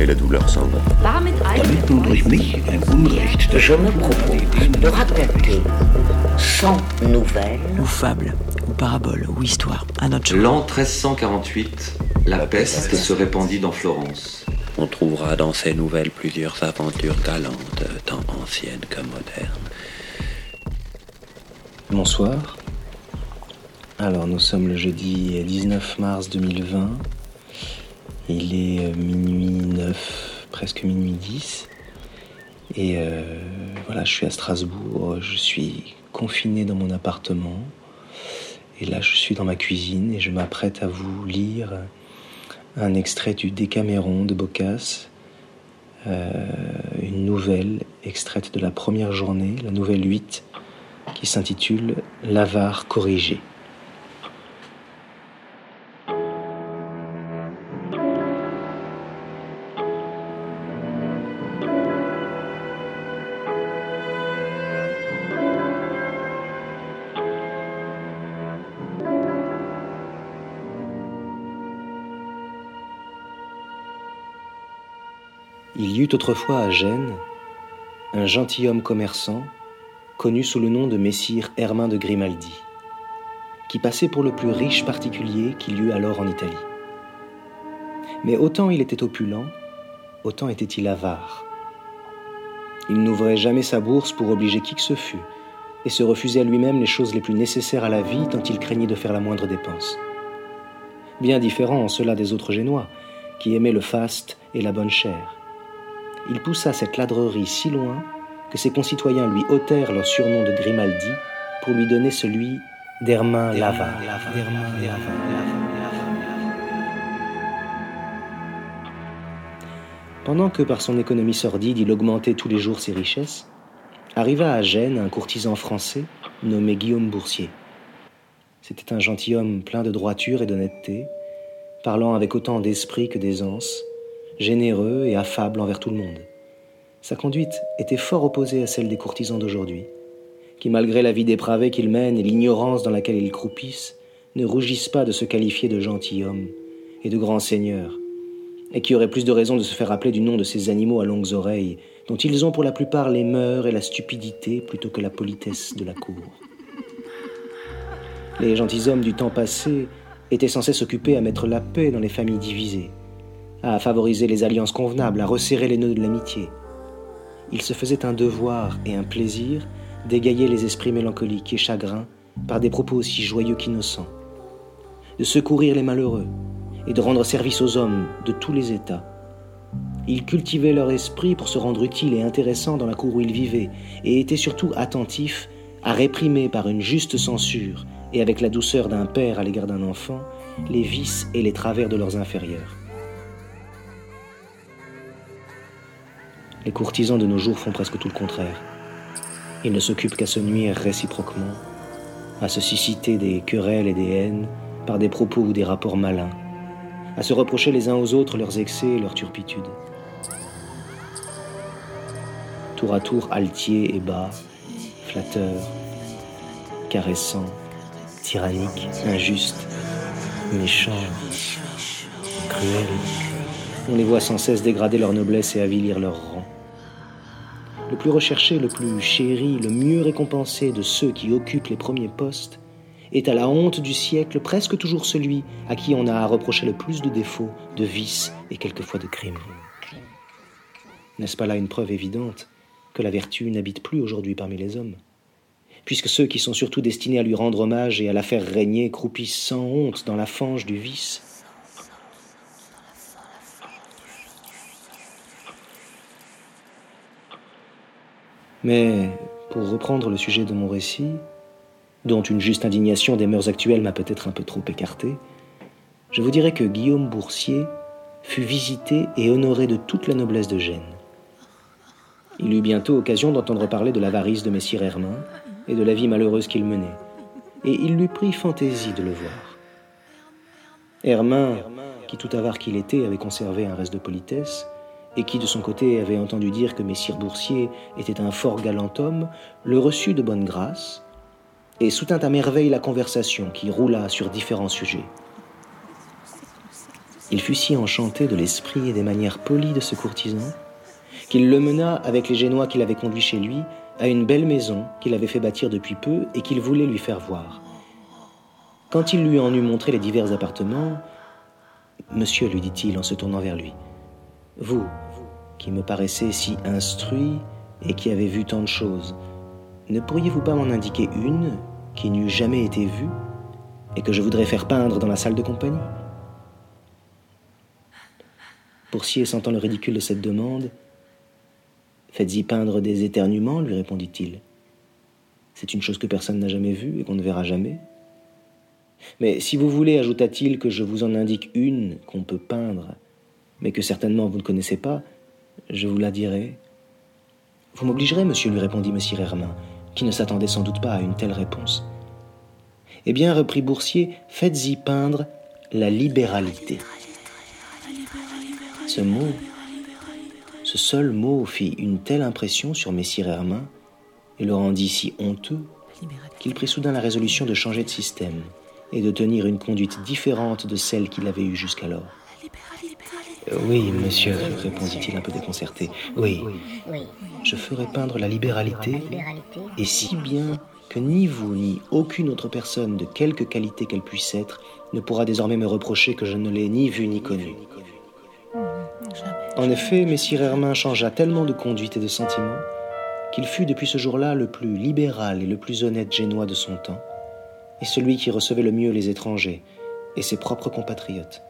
et la douleur s'en va. Damit Damit nun durch mich ein Unrecht Je me propose de raconter sans nouvelles ou fable, ou parabole, ou histoire, à notre L'an 1348, la peste se répandit dans Florence. On trouvera dans ces nouvelles plusieurs aventures galantes, tant anciennes que modernes. Bonsoir. Alors nous sommes le jeudi 19 mars 2020. Il est euh, minuit 9, presque minuit 10. Et euh, voilà, je suis à Strasbourg, je suis confiné dans mon appartement. Et là, je suis dans ma cuisine et je m'apprête à vous lire un extrait du Décaméron de Boccace, euh, une nouvelle extraite de la première journée, la nouvelle 8, qui s'intitule L'avare corrigé. Il y eut autrefois à Gênes un gentilhomme commerçant connu sous le nom de Messire Hermin de Grimaldi, qui passait pour le plus riche particulier qu'il y eut alors en Italie. Mais autant il était opulent, autant était-il avare. Il n'ouvrait jamais sa bourse pour obliger qui que ce fût, et se refusait à lui-même les choses les plus nécessaires à la vie tant il craignait de faire la moindre dépense. Bien différent en cela des autres Génois, qui aimaient le faste et la bonne chair. Il poussa cette ladrerie si loin que ses concitoyens lui ôtèrent leur surnom de Grimaldi pour lui donner celui d'Hermin Lava. Pendant que par son économie sordide il augmentait tous les jours ses richesses, arriva à Gênes un courtisan français nommé Guillaume Boursier. C'était un gentilhomme plein de droiture et d'honnêteté, parlant avec autant d'esprit que d'aisance, généreux et affable envers tout le monde. Sa conduite était fort opposée à celle des courtisans d'aujourd'hui, qui, malgré la vie dépravée qu'ils mènent et l'ignorance dans laquelle ils croupissent, ne rougissent pas de se qualifier de gentilshommes et de grands seigneurs, et qui auraient plus de raison de se faire appeler du nom de ces animaux à longues oreilles, dont ils ont pour la plupart les mœurs et la stupidité plutôt que la politesse de la cour. Les gentilshommes du temps passé étaient censés s'occuper à mettre la paix dans les familles divisées, à favoriser les alliances convenables, à resserrer les nœuds de l'amitié. Il se faisait un devoir et un plaisir d'égayer les esprits mélancoliques et chagrins par des propos aussi joyeux qu'innocents, de secourir les malheureux et de rendre service aux hommes de tous les états. Ils cultivaient leur esprit pour se rendre utiles et intéressants dans la cour où ils vivaient et étaient surtout attentifs à réprimer par une juste censure et avec la douceur d'un père à l'égard d'un enfant les vices et les travers de leurs inférieurs. Les courtisans de nos jours font presque tout le contraire. Ils ne s'occupent qu'à se nuire réciproquement, à se susciter des querelles et des haines par des propos ou des rapports malins, à se reprocher les uns aux autres leurs excès et leurs turpitudes. Tour à tour altier et bas, flatteur, caressant, tyrannique, injuste, méchant, cruel. On les voit sans cesse dégrader leur noblesse et avilir leur rang. Le plus recherché, le plus chéri, le mieux récompensé de ceux qui occupent les premiers postes est à la honte du siècle presque toujours celui à qui on a à reprocher le plus de défauts, de vices et quelquefois de crimes. N'est-ce pas là une preuve évidente que la vertu n'habite plus aujourd'hui parmi les hommes? Puisque ceux qui sont surtout destinés à lui rendre hommage et à la faire régner croupissent sans honte dans la fange du vice, Mais, pour reprendre le sujet de mon récit, dont une juste indignation des mœurs actuelles m'a peut-être un peu trop écarté, je vous dirais que Guillaume Boursier fut visité et honoré de toute la noblesse de Gênes. Il eut bientôt occasion d'entendre parler de l'avarice de Messire Hermin et de la vie malheureuse qu'il menait, et il lui prit fantaisie de le voir. Hermin, qui tout avare qu'il était avait conservé un reste de politesse, et qui de son côté avait entendu dire que Messire Boursier était un fort galant homme, le reçut de bonne grâce, et soutint à merveille la conversation qui roula sur différents sujets. Il fut si enchanté de l'esprit et des manières polies de ce courtisan qu'il le mena avec les Génois qu'il avait conduits chez lui à une belle maison qu'il avait fait bâtir depuis peu et qu'il voulait lui faire voir. Quand il lui en eut montré les divers appartements, Monsieur, lui dit-il en se tournant vers lui, vous, qui me paraissez si instruit et qui avez vu tant de choses, ne pourriez-vous pas m'en indiquer une qui n'eût jamais été vue et que je voudrais faire peindre dans la salle de compagnie? Boursier, sentant le ridicule de cette demande, Faites-y peindre des éternuements, lui répondit-il. C'est une chose que personne n'a jamais vue et qu'on ne verra jamais. Mais si vous voulez, ajouta-t-il, que je vous en indique une qu'on peut peindre, mais que certainement vous ne connaissez pas, je vous la dirai. Vous m'obligerez, monsieur, lui répondit Monsieur Hermin, qui ne s'attendait sans doute pas à une telle réponse. Eh bien, reprit Boursier, faites-y peindre la libéralité. Ce mot, ce seul mot fit une telle impression sur Messire Hermin et le rendit si honteux qu'il prit soudain la résolution de changer de système et de tenir une conduite différente de celle qu'il avait eue jusqu'alors. Oui, monsieur, répondit-il un peu déconcerté. Oui, je ferai peindre la libéralité, et si bien que ni vous ni aucune autre personne, de quelque qualité qu'elle puisse être, ne pourra désormais me reprocher que je ne l'ai ni vue ni connue. En effet, Messire Hermin changea tellement de conduite et de sentiments qu'il fut depuis ce jour-là le plus libéral et le plus honnête génois de son temps, et celui qui recevait le mieux les étrangers et ses propres compatriotes.